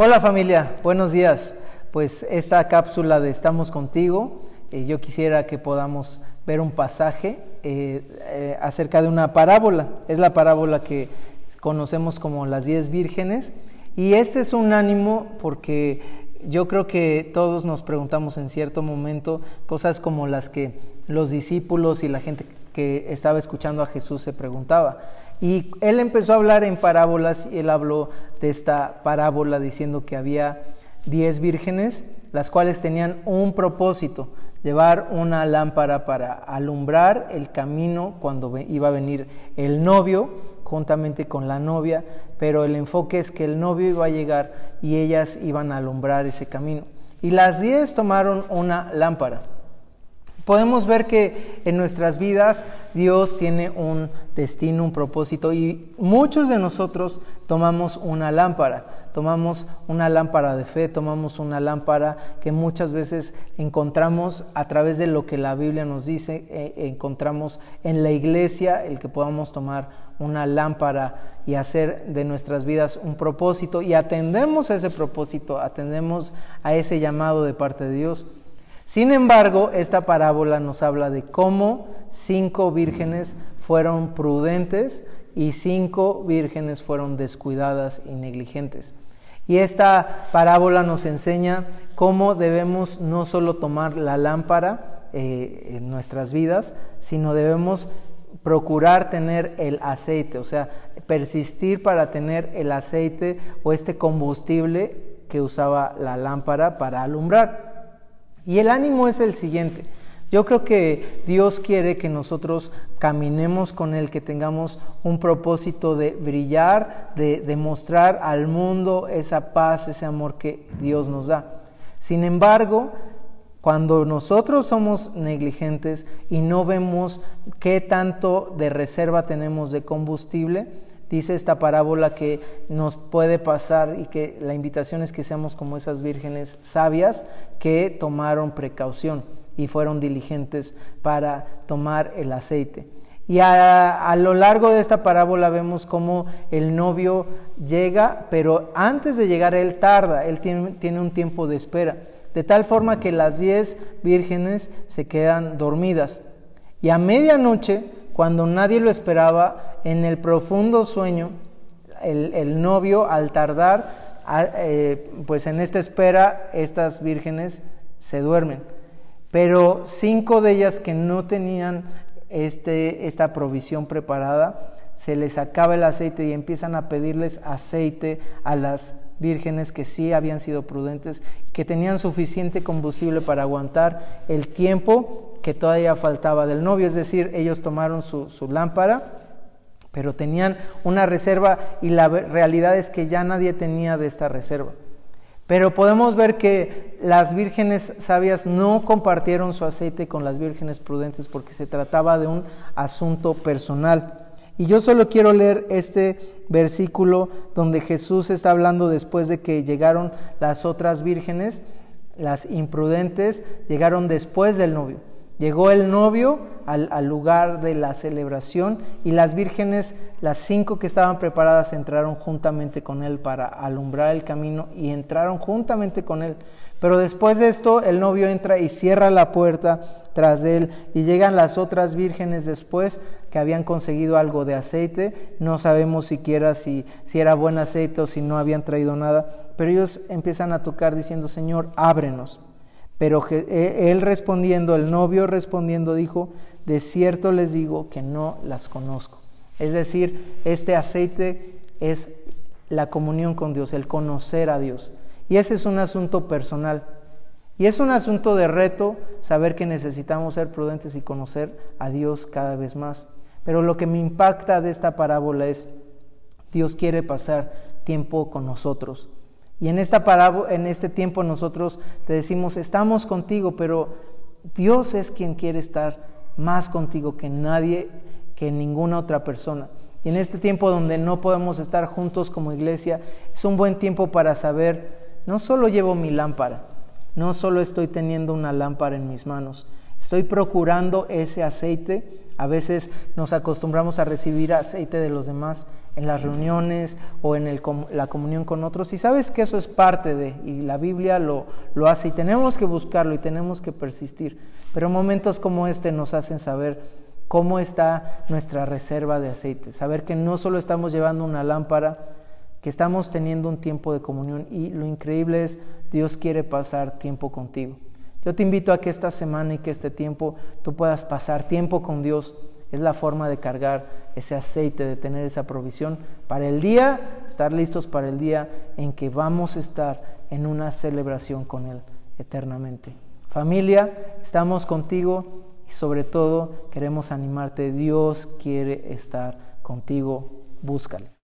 Hola familia, buenos días. Pues esta cápsula de Estamos contigo, eh, yo quisiera que podamos ver un pasaje eh, eh, acerca de una parábola. Es la parábola que conocemos como las diez vírgenes. Y este es un ánimo porque yo creo que todos nos preguntamos en cierto momento cosas como las que los discípulos y la gente que estaba escuchando a Jesús se preguntaba. Y él empezó a hablar en parábolas y él habló de esta parábola diciendo que había diez vírgenes, las cuales tenían un propósito, llevar una lámpara para alumbrar el camino cuando iba a venir el novio juntamente con la novia, pero el enfoque es que el novio iba a llegar y ellas iban a alumbrar ese camino. Y las diez tomaron una lámpara podemos ver que en nuestras vidas Dios tiene un destino, un propósito y muchos de nosotros tomamos una lámpara, tomamos una lámpara de fe, tomamos una lámpara que muchas veces encontramos a través de lo que la Biblia nos dice, eh, encontramos en la iglesia el que podamos tomar una lámpara y hacer de nuestras vidas un propósito y atendemos a ese propósito, atendemos a ese llamado de parte de Dios. Sin embargo, esta parábola nos habla de cómo cinco vírgenes fueron prudentes y cinco vírgenes fueron descuidadas y negligentes. Y esta parábola nos enseña cómo debemos no solo tomar la lámpara eh, en nuestras vidas, sino debemos procurar tener el aceite, o sea, persistir para tener el aceite o este combustible que usaba la lámpara para alumbrar. Y el ánimo es el siguiente. Yo creo que Dios quiere que nosotros caminemos con Él, que tengamos un propósito de brillar, de demostrar al mundo esa paz, ese amor que Dios nos da. Sin embargo, cuando nosotros somos negligentes y no vemos qué tanto de reserva tenemos de combustible, Dice esta parábola que nos puede pasar y que la invitación es que seamos como esas vírgenes sabias que tomaron precaución y fueron diligentes para tomar el aceite. Y a, lo largo de esta parábola vemos cómo el novio llega, pero antes de llegar él tarda, él tiene, tiene un tiempo de espera, de tal forma que las diez vírgenes se quedan dormidas. Y a medianoche cuando nadie lo esperaba, en el profundo sueño, el, novio al tardar, eh, pues en esta espera, estas vírgenes se duermen. Pero cinco de ellas que no tenían este, esta provisión preparada, se les acaba el aceite y empiezan a pedirles aceite a las vírgenes que sí habían sido prudentes, que tenían suficiente combustible para aguantar el tiempo que todavía faltaba del novio. Es decir, ellos tomaron su, lámpara, pero tenían una reserva y la realidad es que ya nadie tenía de esta reserva. Pero podemos ver que las vírgenes sabias no compartieron su aceite con las vírgenes prudentes porque se trataba de un asunto personal. Y yo solo quiero leer este versículo donde Jesús está hablando después de que llegaron las otras vírgenes, las imprudentes, llegaron después del novio. Llegó el novio al, lugar de la celebración y las vírgenes, las cinco que estaban preparadas, entraron juntamente con él para alumbrar el camino y entraron juntamente con él. Pero después de esto, el novio entra y cierra la puerta tras él y llegan las otras vírgenes después que habían conseguido algo de aceite. No sabemos siquiera si, si era buen aceite o si no habían traído nada, pero ellos empiezan a tocar diciendo, Señor, ábrenos. Pero e, él respondiendo, el novio respondiendo, dijo, de cierto les digo que no las conozco. Es decir, este aceite es la comunión con Dios, el conocer a Dios. Y ese es un asunto personal. Y es un asunto de reto saber que necesitamos ser prudentes y conocer a Dios cada vez más. Pero lo que me impacta de esta parábola es, Dios quiere pasar tiempo con nosotros. Y en, esta parábola, en este tiempo nosotros te decimos, estamos contigo, pero Dios es quien quiere estar más contigo que nadie, que ninguna otra persona. Y en este tiempo donde no podemos estar juntos como iglesia, es un buen tiempo para saber no solo llevo mi lámpara, no solo estoy teniendo una lámpara en mis manos, estoy procurando ese aceite. A veces nos acostumbramos a recibir aceite de los demás. En las reuniones o en la comunión con otros. Y sabes que eso es parte de, y la Biblia lo, lo hace y tenemos que buscarlo y tenemos que persistir. Pero momentos como este nos hacen saber cómo está nuestra reserva de aceite, saber que no solo estamos llevando una lámpara, que estamos teniendo un tiempo de comunión y lo increíble es Dios quiere pasar tiempo contigo. Yo te invito a que esta semana y que este tiempo tú puedas pasar tiempo con Dios. Es la forma de cargar ese aceite, de tener esa provisión para el día, estar listos para el día en que vamos a estar en una celebración con Él eternamente. Familia, estamos contigo y sobre todo queremos animarte. Dios quiere estar contigo. Búscale.